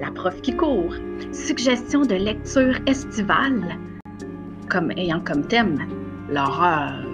La prof qui court. Suggestion de lecture estivale, comme ayant comme thème l'horreur.